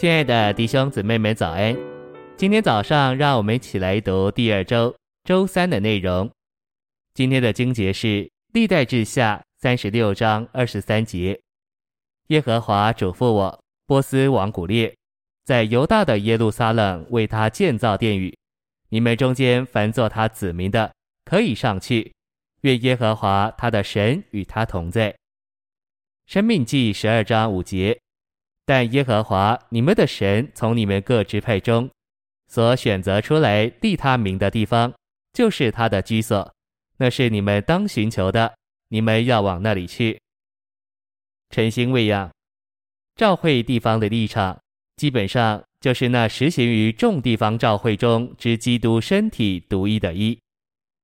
亲爱的弟兄姊妹们，早安！今天早上，让我们一起来读第二周周三的内容。今天的经节是《历代志下》三十六章二十三节。耶和华嘱咐我，波斯王古列，在犹大的耶路撒冷为他建造殿宇。你们中间凡作他子民的，可以上去。愿耶和华他的神与他同在。申命记十二章五节。但耶和华你们的神从你们各支派中所选择出来立他名的地方，就是他的居所，那是你们当寻求的，你们要往那里去。晨星喂养，教会地方的立场，基本上就是那实行于众地方召会中之基督身体独一的一，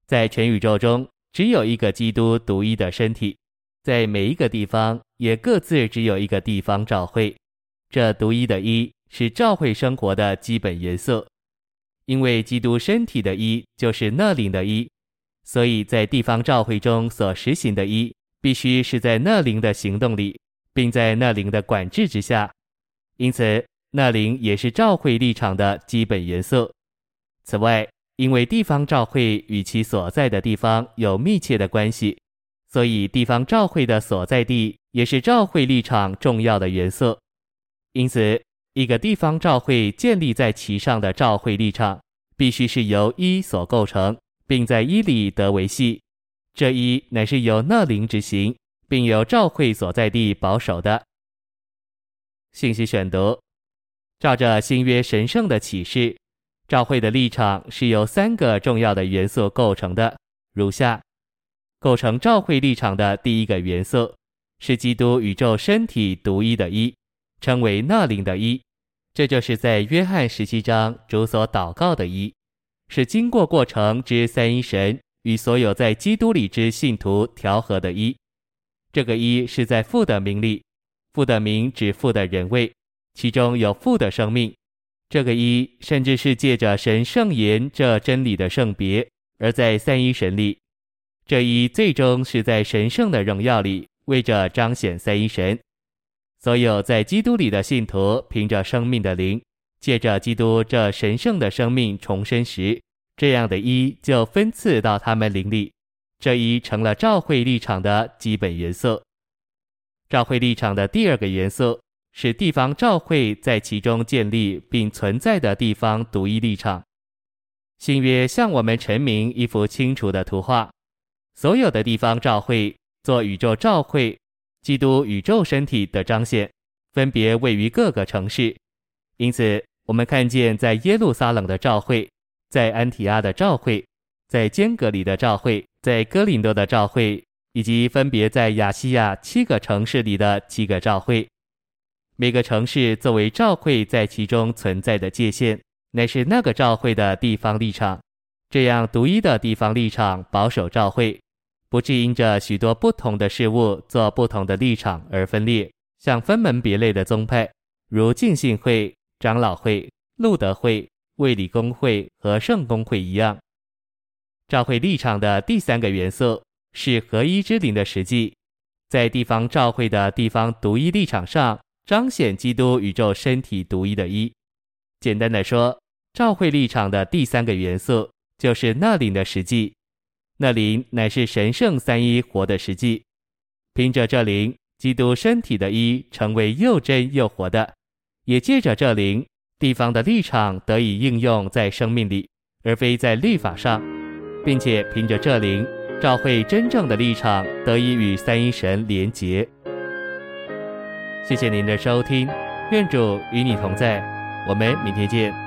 在全宇宙中只有一个基督独一的身体，在每一个地方也各自只有一个地方召会。这独一的一是教会生活的基本元素，因为基督身体的一就是那灵的一，所以在地方教会中所实行的一，必须是在那灵的行动里，并在那灵的管制之下。因此，那灵也是教会立场的基本元素。此外，因为地方教会与其所在的地方有密切的关系，所以地方教会的所在地也是教会立场重要的元素。因此，一个地方教会建立在其上的教会立场，必须是由一所构成，并在一里得维系。这一乃是由那灵执行，并由教会所在地保守的。信息选读：照着新约神圣的启示，教会的立场是由三个重要的元素构成的，如下：构成教会立场的第一个元素是基督宇宙身体独一的一。称为那灵的一，这就是在约翰十七章主所祷告的一，是经过过程之三一神与所有在基督里之信徒调和的一。这个一是在父的名里，父的名指父的人位，其中有父的生命。这个一甚至是借着神圣言这真理的圣别，而在三一神里。这一最终是在神圣的荣耀里，为着彰显三一神。所有在基督里的信徒，凭着生命的灵，借着基督这神圣的生命重生时，这样的一就分赐到他们灵里，这一成了教会立场的基本元素。教会立场的第二个元素是地方教会在其中建立并存在的地方独一立场。新约向我们陈明一幅清楚的图画，所有的地方教会做宇宙教会。基督宇宙身体的彰显，分别位于各个城市，因此我们看见在耶路撒冷的教会，在安提阿的教会，在坚革哩的教会，在哥林多的教会，以及分别在亚细亚七个城市里的七个教会。每个城市作为教会在其中存在的界限，乃是那个教会的地方立场。这样独一的地方立场保守教会。不致因着许多不同的事物做不同的立场而分裂，像分门别类的宗派，如浸信会、长老会、路德会、卫理公会和圣公会一样。教会立场的第三个元素是合一之灵的实际，在地方教会的地方独一立场上彰显基督宇宙身体独一的一。简单的说，教会立场的第三个元素就是那灵的实际。那灵乃是神圣三一活的实际，凭着这灵，基督身体的一成为又真又活的，也借着这灵，地方的立场得以应用在生命里，而非在律法上，并且凭着这灵，召会真正的立场得以与三一神连结。谢谢您的收听，愿主与你同在，我们明天见。